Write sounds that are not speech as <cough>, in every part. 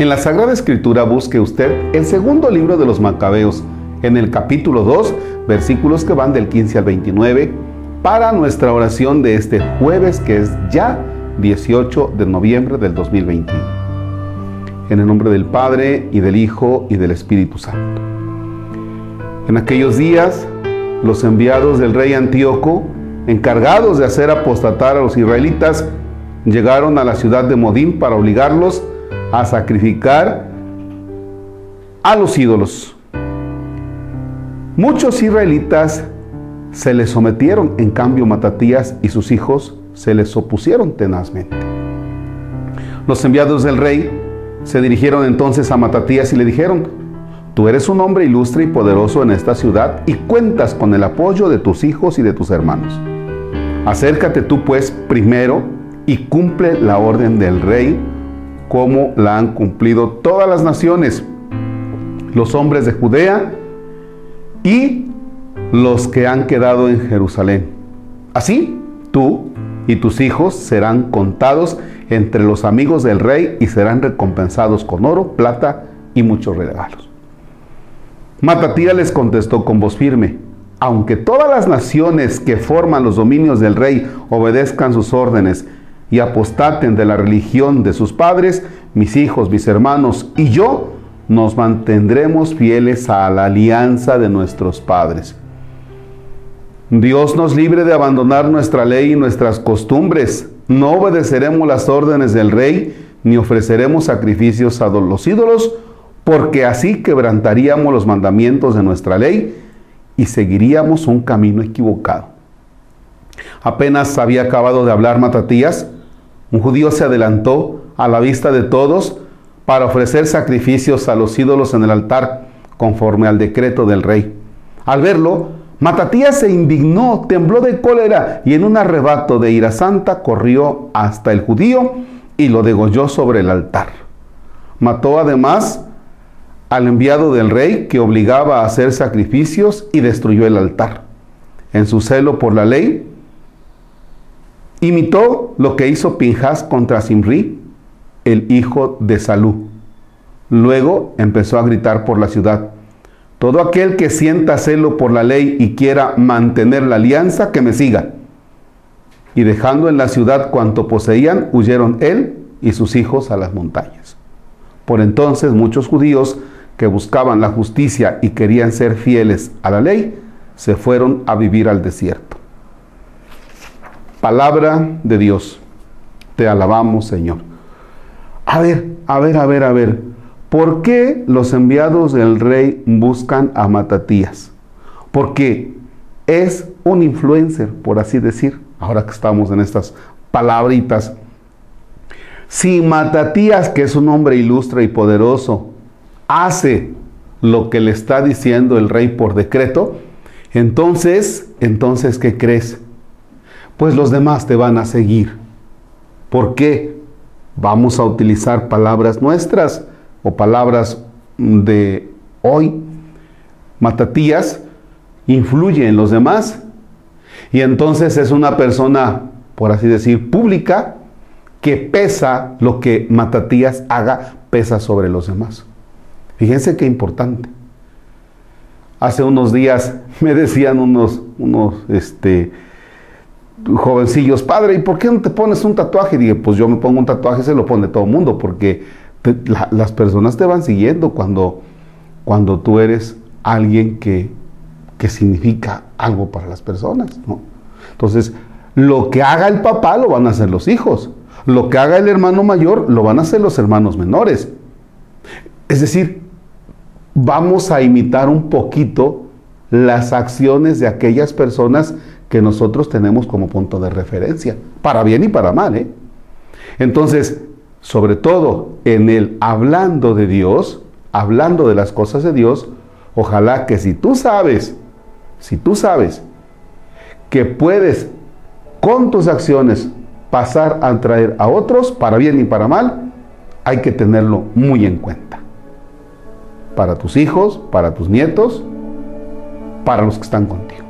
En la Sagrada Escritura busque usted el segundo libro de los Macabeos, en el capítulo 2, versículos que van del 15 al 29, para nuestra oración de este jueves que es ya 18 de noviembre del 2021. En el nombre del Padre y del Hijo y del Espíritu Santo. En aquellos días, los enviados del rey Antíoco, encargados de hacer apostatar a los israelitas, llegaron a la ciudad de Modín para obligarlos a sacrificar a los ídolos. Muchos israelitas se les sometieron, en cambio Matatías y sus hijos se les opusieron tenazmente. Los enviados del rey se dirigieron entonces a Matatías y le dijeron, tú eres un hombre ilustre y poderoso en esta ciudad y cuentas con el apoyo de tus hijos y de tus hermanos. Acércate tú pues primero y cumple la orden del rey como la han cumplido todas las naciones, los hombres de Judea y los que han quedado en Jerusalén. Así, tú y tus hijos serán contados entre los amigos del rey y serán recompensados con oro, plata y muchos regalos. Matatía les contestó con voz firme, aunque todas las naciones que forman los dominios del rey obedezcan sus órdenes y apostaten de la religión de sus padres, mis hijos, mis hermanos y yo nos mantendremos fieles a la alianza de nuestros padres. Dios nos libre de abandonar nuestra ley y nuestras costumbres. No obedeceremos las órdenes del rey ni ofreceremos sacrificios a los ídolos, porque así quebrantaríamos los mandamientos de nuestra ley y seguiríamos un camino equivocado. Apenas había acabado de hablar Matatías, un judío se adelantó a la vista de todos para ofrecer sacrificios a los ídolos en el altar conforme al decreto del rey. Al verlo, Matatías se indignó, tembló de cólera y en un arrebato de ira santa corrió hasta el judío y lo degolló sobre el altar. Mató además al enviado del rey que obligaba a hacer sacrificios y destruyó el altar. En su celo por la ley, imitó lo que hizo Pinjas contra Simri, el hijo de Salú. Luego empezó a gritar por la ciudad todo aquel que sienta celo por la ley y quiera mantener la alianza, que me siga. Y dejando en la ciudad cuanto poseían, huyeron él y sus hijos a las montañas. Por entonces muchos judíos que buscaban la justicia y querían ser fieles a la ley, se fueron a vivir al desierto. Palabra de Dios. Te alabamos, Señor. A ver, a ver, a ver, a ver. ¿Por qué los enviados del rey buscan a Matatías? Porque es un influencer, por así decir, ahora que estamos en estas palabritas. Si Matatías, que es un hombre ilustre y poderoso, hace lo que le está diciendo el rey por decreto, entonces, entonces, ¿qué crees? Pues los demás te van a seguir. ¿Por qué? Vamos a utilizar palabras nuestras o palabras de hoy, Matatías influye en los demás y entonces es una persona, por así decir, pública que pesa lo que Matatías haga, pesa sobre los demás. Fíjense qué importante. Hace unos días <laughs> me decían unos, unos este, jovencillos, padre, ¿y por qué no te pones un tatuaje? Dije, pues yo me pongo un tatuaje, se lo pone todo el mundo, porque las personas te van siguiendo cuando, cuando tú eres alguien que, que significa algo para las personas. ¿no? Entonces, lo que haga el papá lo van a hacer los hijos. Lo que haga el hermano mayor lo van a hacer los hermanos menores. Es decir, vamos a imitar un poquito las acciones de aquellas personas que nosotros tenemos como punto de referencia, para bien y para mal. ¿eh? Entonces, sobre todo en el hablando de Dios, hablando de las cosas de Dios, ojalá que si tú sabes, si tú sabes que puedes con tus acciones pasar a atraer a otros, para bien y para mal, hay que tenerlo muy en cuenta. Para tus hijos, para tus nietos, para los que están contigo.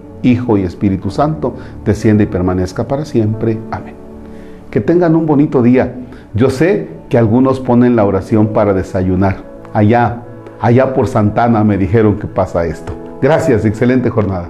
Hijo y Espíritu Santo, desciende y permanezca para siempre. Amén. Que tengan un bonito día. Yo sé que algunos ponen la oración para desayunar. Allá, allá por Santana me dijeron que pasa esto. Gracias, excelente jornada.